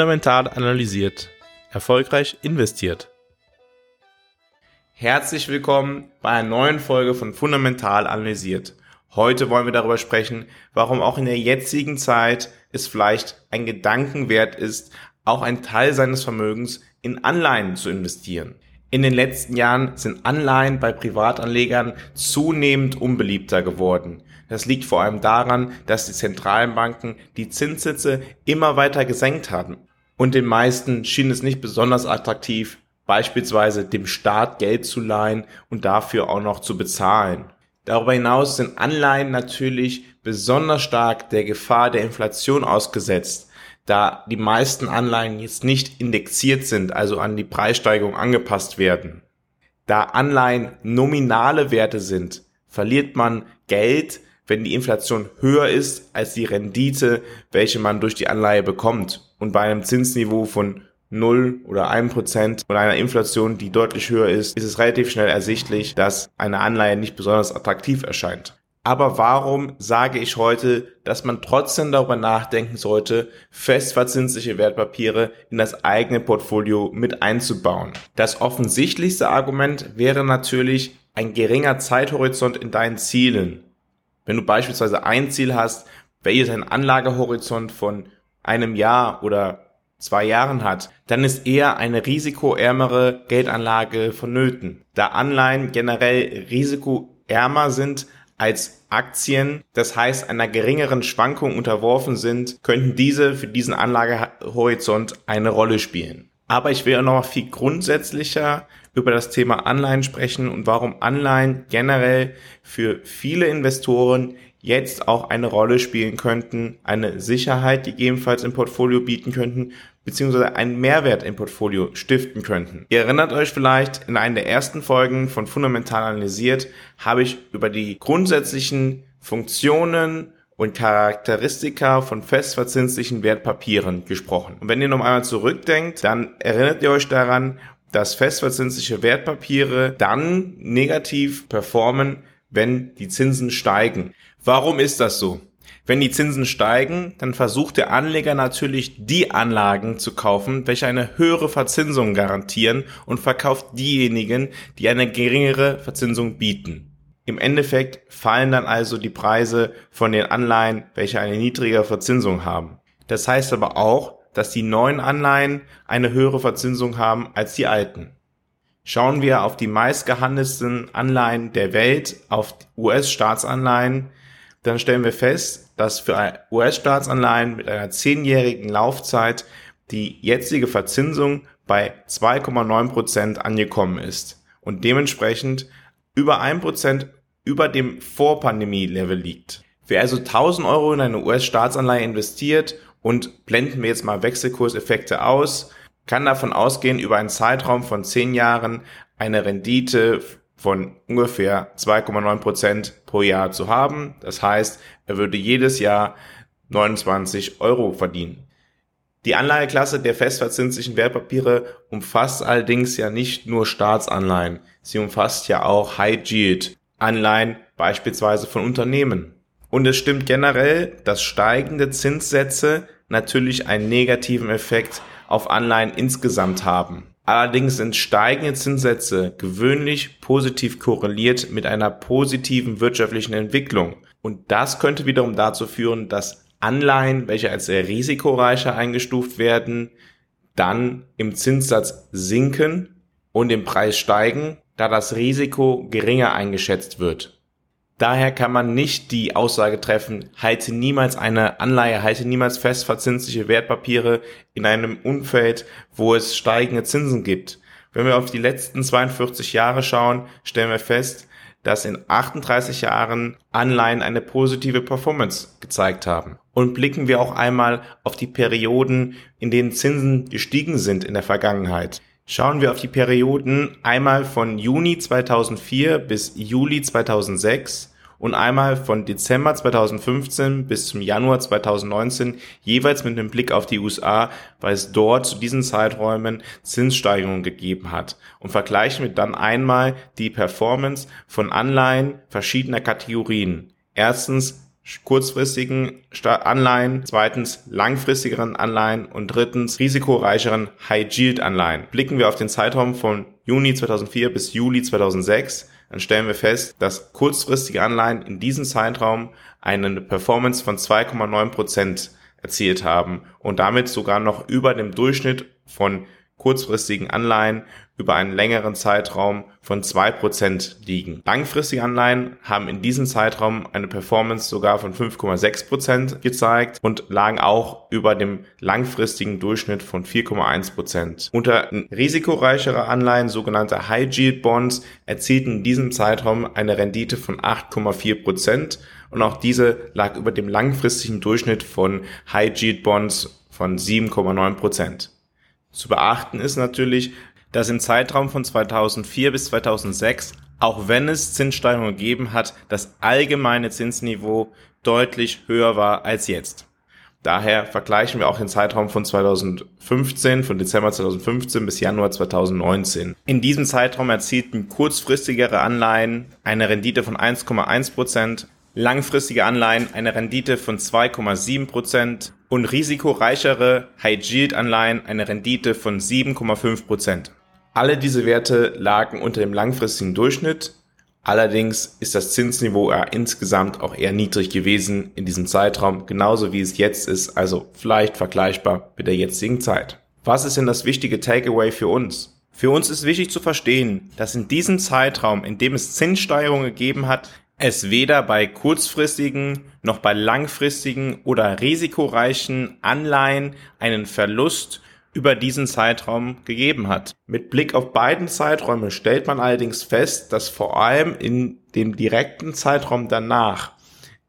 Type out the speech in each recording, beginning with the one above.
Fundamental analysiert. Erfolgreich investiert. Herzlich willkommen bei einer neuen Folge von Fundamental analysiert. Heute wollen wir darüber sprechen, warum auch in der jetzigen Zeit es vielleicht ein Gedankenwert ist, auch einen Teil seines Vermögens in Anleihen zu investieren. In den letzten Jahren sind Anleihen bei Privatanlegern zunehmend unbeliebter geworden. Das liegt vor allem daran, dass die zentralen Banken die Zinssätze immer weiter gesenkt haben. Und den meisten schien es nicht besonders attraktiv, beispielsweise dem Staat Geld zu leihen und dafür auch noch zu bezahlen. Darüber hinaus sind Anleihen natürlich besonders stark der Gefahr der Inflation ausgesetzt, da die meisten Anleihen jetzt nicht indexiert sind, also an die Preissteigerung angepasst werden. Da Anleihen nominale Werte sind, verliert man Geld, wenn die Inflation höher ist als die Rendite, welche man durch die Anleihe bekommt. Und bei einem Zinsniveau von 0 oder 1 Prozent und einer Inflation, die deutlich höher ist, ist es relativ schnell ersichtlich, dass eine Anleihe nicht besonders attraktiv erscheint. Aber warum sage ich heute, dass man trotzdem darüber nachdenken sollte, festverzinsliche Wertpapiere in das eigene Portfolio mit einzubauen? Das offensichtlichste Argument wäre natürlich ein geringer Zeithorizont in deinen Zielen. Wenn du beispielsweise ein Ziel hast, welches einen Anlagehorizont von einem Jahr oder zwei Jahren hat, dann ist eher eine risikoärmere Geldanlage vonnöten. Da Anleihen generell risikoärmer sind als Aktien, das heißt einer geringeren Schwankung unterworfen sind, könnten diese für diesen Anlagehorizont eine Rolle spielen. Aber ich will auch noch viel grundsätzlicher über das Thema Anleihen sprechen und warum Anleihen generell für viele Investoren jetzt auch eine Rolle spielen könnten, eine Sicherheit gegebenenfalls im Portfolio bieten könnten, beziehungsweise einen Mehrwert im Portfolio stiften könnten. Ihr erinnert euch vielleicht, in einer der ersten Folgen von Fundamental analysiert habe ich über die grundsätzlichen Funktionen und Charakteristika von festverzinslichen Wertpapieren gesprochen. Und wenn ihr noch einmal zurückdenkt, dann erinnert ihr euch daran, dass festverzinsliche Wertpapiere dann negativ performen, wenn die Zinsen steigen. Warum ist das so? Wenn die Zinsen steigen, dann versucht der Anleger natürlich die Anlagen zu kaufen, welche eine höhere Verzinsung garantieren und verkauft diejenigen, die eine geringere Verzinsung bieten. Im Endeffekt fallen dann also die Preise von den Anleihen, welche eine niedrigere Verzinsung haben. Das heißt aber auch, dass die neuen Anleihen eine höhere Verzinsung haben als die alten. Schauen wir auf die meistgehandelten Anleihen der Welt, auf US-Staatsanleihen, dann stellen wir fest, dass für US-Staatsanleihen mit einer zehnjährigen Laufzeit die jetzige Verzinsung bei 2,9 Prozent angekommen ist und dementsprechend über ein Prozent über dem Vorpandemie-Level liegt. Wer also 1000 Euro in eine US-Staatsanleihe investiert und blenden wir jetzt mal Wechselkurseffekte aus, kann davon ausgehen, über einen Zeitraum von 10 Jahren eine Rendite von ungefähr 2,9 Prozent pro Jahr zu haben. Das heißt, er würde jedes Jahr 29 Euro verdienen. Die Anleiheklasse der festverzinslichen Wertpapiere umfasst allerdings ja nicht nur Staatsanleihen. Sie umfasst ja auch High Yield Anleihen beispielsweise von Unternehmen. Und es stimmt generell, dass steigende Zinssätze natürlich einen negativen Effekt auf Anleihen insgesamt haben. Allerdings sind steigende Zinssätze gewöhnlich positiv korreliert mit einer positiven wirtschaftlichen Entwicklung. Und das könnte wiederum dazu führen, dass Anleihen, welche als sehr risikoreicher eingestuft werden, dann im Zinssatz sinken und im Preis steigen, da das Risiko geringer eingeschätzt wird. Daher kann man nicht die Aussage treffen, halte niemals eine Anleihe, halte niemals fest verzinsliche Wertpapiere in einem Umfeld, wo es steigende Zinsen gibt. Wenn wir auf die letzten 42 Jahre schauen, stellen wir fest, dass in 38 Jahren Anleihen eine positive Performance gezeigt haben. Und blicken wir auch einmal auf die Perioden, in denen Zinsen gestiegen sind in der Vergangenheit. Schauen wir auf die Perioden einmal von Juni 2004 bis Juli 2006 und einmal von Dezember 2015 bis zum Januar 2019 jeweils mit einem Blick auf die USA, weil es dort zu diesen Zeiträumen Zinssteigerungen gegeben hat. Und vergleichen wir dann einmal die Performance von Anleihen verschiedener Kategorien. Erstens kurzfristigen Anleihen, zweitens langfristigeren Anleihen und drittens risikoreicheren High-Yield-Anleihen. Blicken wir auf den Zeitraum von Juni 2004 bis Juli 2006, dann stellen wir fest, dass kurzfristige Anleihen in diesem Zeitraum eine Performance von 2,9 Prozent erzielt haben und damit sogar noch über dem Durchschnitt von kurzfristigen Anleihen über einen längeren Zeitraum von zwei Prozent liegen. Langfristige Anleihen haben in diesem Zeitraum eine Performance sogar von 5,6 Prozent gezeigt und lagen auch über dem langfristigen Durchschnitt von 4,1%. Prozent. Unter risikoreichere Anleihen, sogenannte High Yield Bonds, erzielten in diesem Zeitraum eine Rendite von 8,4 Prozent und auch diese lag über dem langfristigen Durchschnitt von High Yield Bonds von 7,9%. Prozent. Zu beachten ist natürlich, dass im Zeitraum von 2004 bis 2006, auch wenn es Zinssteigerungen gegeben hat, das allgemeine Zinsniveau deutlich höher war als jetzt. Daher vergleichen wir auch den Zeitraum von 2015, von Dezember 2015 bis Januar 2019. In diesem Zeitraum erzielten kurzfristigere Anleihen eine Rendite von 1,1 Prozent, langfristige Anleihen eine Rendite von 2,7 Prozent und risikoreichere High-Yield-Anleihen eine Rendite von 7,5 Prozent. Alle diese Werte lagen unter dem langfristigen Durchschnitt. Allerdings ist das Zinsniveau ja insgesamt auch eher niedrig gewesen in diesem Zeitraum, genauso wie es jetzt ist, also vielleicht vergleichbar mit der jetzigen Zeit. Was ist denn das wichtige Takeaway für uns? Für uns ist wichtig zu verstehen, dass in diesem Zeitraum, in dem es Zinssteigerungen gegeben hat, es weder bei kurzfristigen noch bei langfristigen oder risikoreichen Anleihen einen Verlust über diesen Zeitraum gegeben hat. Mit Blick auf beiden Zeiträume stellt man allerdings fest, dass vor allem in dem direkten Zeitraum danach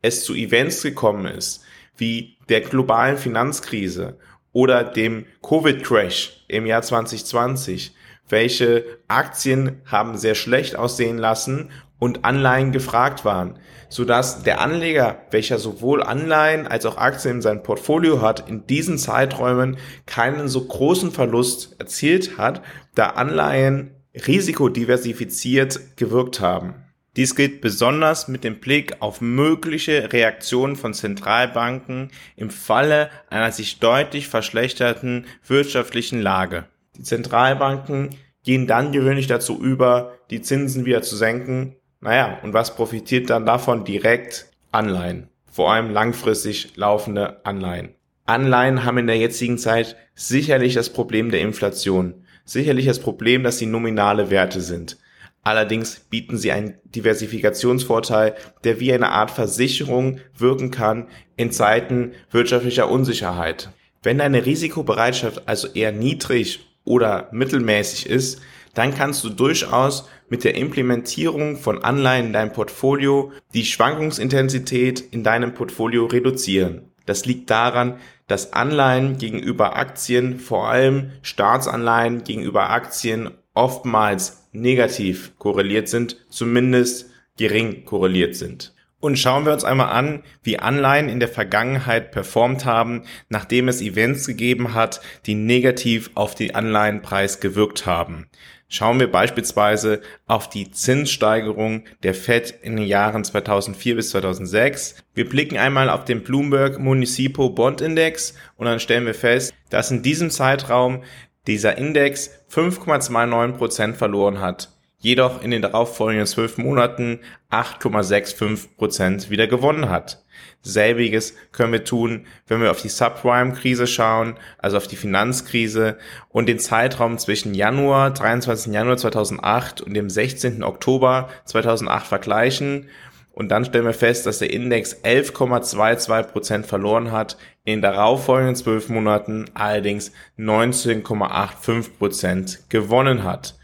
es zu Events gekommen ist, wie der globalen Finanzkrise oder dem Covid-Crash im Jahr 2020, welche Aktien haben sehr schlecht aussehen lassen und Anleihen gefragt waren, sodass der Anleger, welcher sowohl Anleihen als auch Aktien in seinem Portfolio hat, in diesen Zeiträumen keinen so großen Verlust erzielt hat, da Anleihen risikodiversifiziert gewirkt haben. Dies gilt besonders mit dem Blick auf mögliche Reaktionen von Zentralbanken im Falle einer sich deutlich verschlechterten wirtschaftlichen Lage. Die Zentralbanken gehen dann gewöhnlich dazu über, die Zinsen wieder zu senken, naja, und was profitiert dann davon direkt? Anleihen. Vor allem langfristig laufende Anleihen. Anleihen haben in der jetzigen Zeit sicherlich das Problem der Inflation. Sicherlich das Problem, dass sie nominale Werte sind. Allerdings bieten sie einen Diversifikationsvorteil, der wie eine Art Versicherung wirken kann in Zeiten wirtschaftlicher Unsicherheit. Wenn deine Risikobereitschaft also eher niedrig oder mittelmäßig ist, dann kannst du durchaus mit der Implementierung von Anleihen in deinem Portfolio die Schwankungsintensität in deinem Portfolio reduzieren. Das liegt daran, dass Anleihen gegenüber Aktien, vor allem Staatsanleihen gegenüber Aktien oftmals negativ korreliert sind, zumindest gering korreliert sind. Und schauen wir uns einmal an, wie Anleihen in der Vergangenheit performt haben, nachdem es Events gegeben hat, die negativ auf den Anleihenpreis gewirkt haben. Schauen wir beispielsweise auf die Zinssteigerung der Fed in den Jahren 2004 bis 2006. Wir blicken einmal auf den Bloomberg Municipo Bond Index und dann stellen wir fest, dass in diesem Zeitraum dieser Index 5,29 Prozent verloren hat jedoch in den darauffolgenden zwölf Monaten 8,65 Prozent wieder gewonnen hat. Selbiges können wir tun, wenn wir auf die Subprime-Krise schauen, also auf die Finanzkrise und den Zeitraum zwischen Januar, 23. Januar 2008 und dem 16. Oktober 2008 vergleichen. Und dann stellen wir fest, dass der Index 11,22 Prozent verloren hat, in den darauffolgenden zwölf Monaten allerdings 19,85 Prozent gewonnen hat.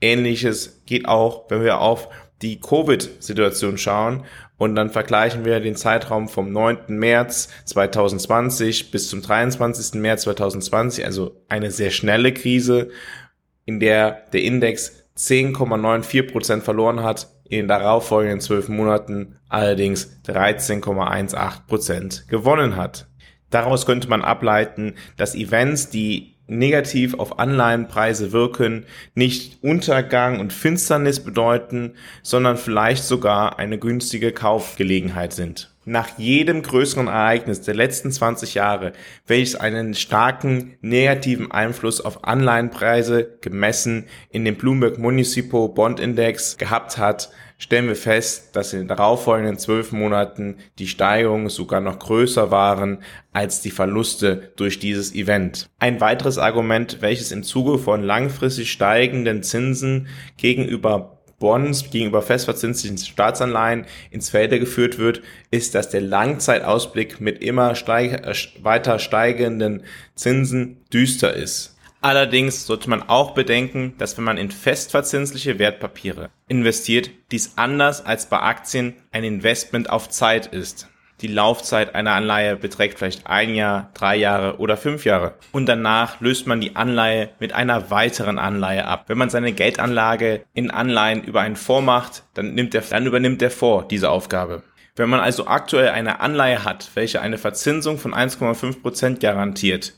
Ähnliches geht auch, wenn wir auf die Covid-Situation schauen und dann vergleichen wir den Zeitraum vom 9. März 2020 bis zum 23. März 2020, also eine sehr schnelle Krise, in der der Index 10,94 Prozent verloren hat, in den darauffolgenden zwölf Monaten allerdings 13,18 Prozent gewonnen hat. Daraus könnte man ableiten, dass Events, die negativ auf Anleihenpreise wirken, nicht Untergang und Finsternis bedeuten, sondern vielleicht sogar eine günstige Kaufgelegenheit sind. nach jedem größeren Ereignis der letzten 20 Jahre, welches einen starken negativen Einfluss auf Anleihenpreise gemessen in dem Bloomberg Municipal Bond Index gehabt hat, stellen wir fest, dass in den darauffolgenden zwölf Monaten die Steigerungen sogar noch größer waren als die Verluste durch dieses Event. Ein weiteres Argument, welches im Zuge von langfristig steigenden Zinsen gegenüber Bonds gegenüber festverzinslichen Staatsanleihen ins Felde geführt wird, ist, dass der Langzeitausblick mit immer steig äh, weiter steigenden Zinsen düster ist. Allerdings sollte man auch bedenken, dass wenn man in festverzinsliche Wertpapiere investiert, dies anders als bei Aktien ein Investment auf Zeit ist. Die Laufzeit einer Anleihe beträgt vielleicht ein Jahr, drei Jahre oder fünf Jahre. Und danach löst man die Anleihe mit einer weiteren Anleihe ab. Wenn man seine Geldanlage in Anleihen über einen Fonds macht, dann, nimmt der, dann übernimmt der Fonds diese Aufgabe. Wenn man also aktuell eine Anleihe hat, welche eine Verzinsung von 1,5 Prozent garantiert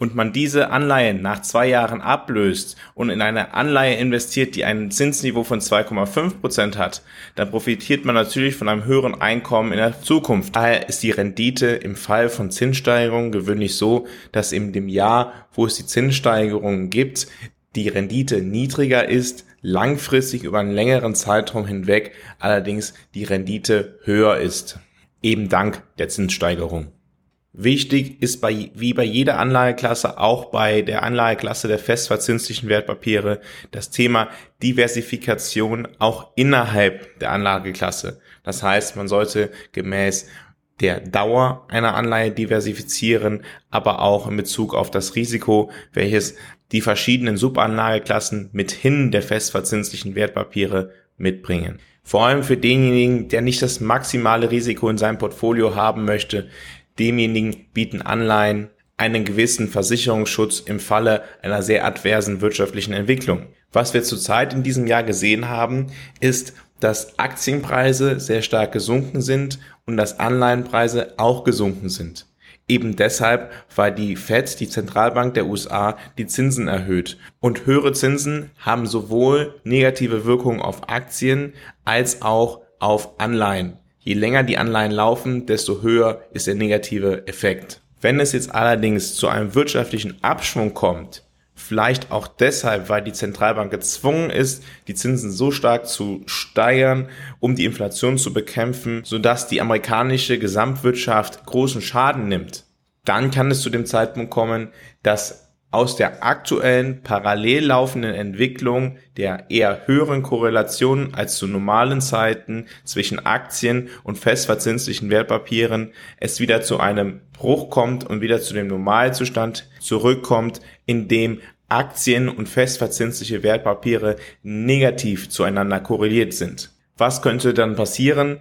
und man diese Anleihen nach zwei Jahren ablöst und in eine Anleihe investiert, die ein Zinsniveau von 2,5 Prozent hat, dann profitiert man natürlich von einem höheren Einkommen in der Zukunft. Daher ist die Rendite im Fall von Zinssteigerungen gewöhnlich so, dass in dem Jahr, wo es die Zinssteigerungen gibt, die Rendite niedriger ist, langfristig über einen längeren Zeitraum hinweg allerdings die Rendite höher ist. Eben dank der Zinssteigerung. Wichtig ist bei, wie bei jeder Anlageklasse, auch bei der Anlageklasse der festverzinslichen Wertpapiere, das Thema Diversifikation auch innerhalb der Anlageklasse. Das heißt, man sollte gemäß der Dauer einer Anleihe diversifizieren, aber auch in Bezug auf das Risiko, welches die verschiedenen Subanlageklassen mithin der festverzinslichen Wertpapiere mitbringen. Vor allem für denjenigen, der nicht das maximale Risiko in seinem Portfolio haben möchte, demjenigen bieten Anleihen einen gewissen Versicherungsschutz im Falle einer sehr adversen wirtschaftlichen Entwicklung. Was wir zurzeit in diesem Jahr gesehen haben, ist, dass Aktienpreise sehr stark gesunken sind und dass Anleihenpreise auch gesunken sind. Eben deshalb, weil die Fed, die Zentralbank der USA, die Zinsen erhöht. Und höhere Zinsen haben sowohl negative Wirkungen auf Aktien als auch auf Anleihen. Je länger die Anleihen laufen, desto höher ist der negative Effekt. Wenn es jetzt allerdings zu einem wirtschaftlichen Abschwung kommt, vielleicht auch deshalb, weil die Zentralbank gezwungen ist, die Zinsen so stark zu steigern, um die Inflation zu bekämpfen, sodass die amerikanische Gesamtwirtschaft großen Schaden nimmt, dann kann es zu dem Zeitpunkt kommen, dass aus der aktuellen parallel laufenden Entwicklung der eher höheren Korrelation als zu normalen Zeiten zwischen Aktien und festverzinslichen Wertpapieren es wieder zu einem Bruch kommt und wieder zu dem Normalzustand zurückkommt, in dem Aktien und festverzinsliche Wertpapiere negativ zueinander korreliert sind. Was könnte dann passieren?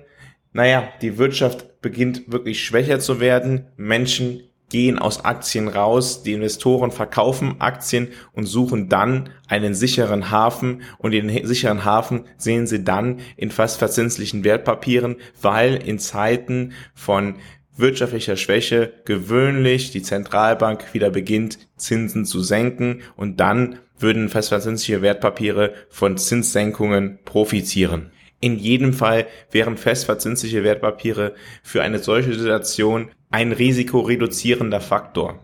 Naja, die Wirtschaft beginnt wirklich schwächer zu werden, Menschen gehen aus Aktien raus, die Investoren verkaufen Aktien und suchen dann einen sicheren Hafen und den sicheren Hafen sehen sie dann in fast verzinslichen Wertpapieren, weil in Zeiten von wirtschaftlicher Schwäche gewöhnlich die Zentralbank wieder beginnt, Zinsen zu senken und dann würden festverzinsliche Wertpapiere von Zinssenkungen profitieren. In jedem Fall wären festverzinsliche Wertpapiere für eine solche Situation ein risikoreduzierender Faktor.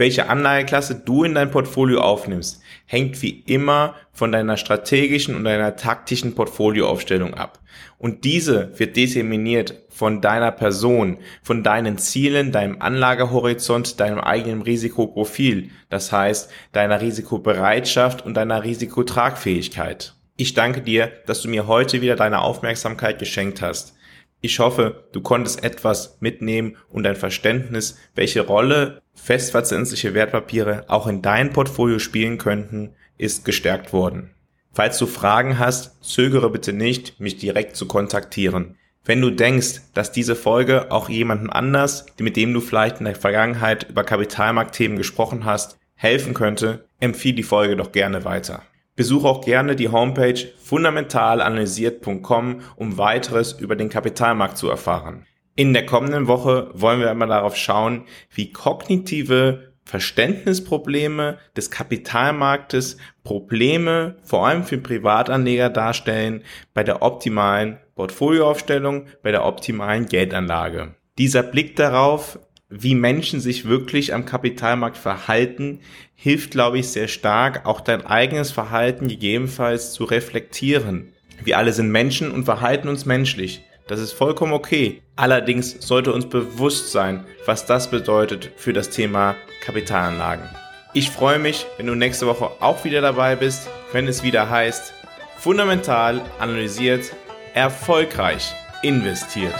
Welche Anlageklasse du in dein Portfolio aufnimmst, hängt wie immer von deiner strategischen und deiner taktischen Portfolioaufstellung ab. Und diese wird determiniert von deiner Person, von deinen Zielen, deinem Anlagehorizont, deinem eigenen Risikoprofil, das heißt deiner Risikobereitschaft und deiner Risikotragfähigkeit. Ich danke dir, dass du mir heute wieder deine Aufmerksamkeit geschenkt hast. Ich hoffe, du konntest etwas mitnehmen und dein Verständnis, welche Rolle festverzinsliche Wertpapiere auch in dein Portfolio spielen könnten, ist gestärkt worden. Falls du Fragen hast, zögere bitte nicht, mich direkt zu kontaktieren. Wenn du denkst, dass diese Folge auch jemandem anders, mit dem du vielleicht in der Vergangenheit über Kapitalmarktthemen gesprochen hast, helfen könnte, empfiehl die Folge doch gerne weiter. Besuche auch gerne die Homepage fundamentalanalysiert.com, um weiteres über den Kapitalmarkt zu erfahren. In der kommenden Woche wollen wir einmal darauf schauen, wie kognitive Verständnisprobleme des Kapitalmarktes Probleme vor allem für Privatanleger darstellen bei der optimalen Portfolioaufstellung, bei der optimalen Geldanlage. Dieser Blick darauf, wie Menschen sich wirklich am Kapitalmarkt verhalten, hilft, glaube ich, sehr stark, auch dein eigenes Verhalten gegebenenfalls zu reflektieren. Wir alle sind Menschen und verhalten uns menschlich. Das ist vollkommen okay. Allerdings sollte uns bewusst sein, was das bedeutet für das Thema Kapitalanlagen. Ich freue mich, wenn du nächste Woche auch wieder dabei bist, wenn es wieder heißt, fundamental analysiert, erfolgreich investiert.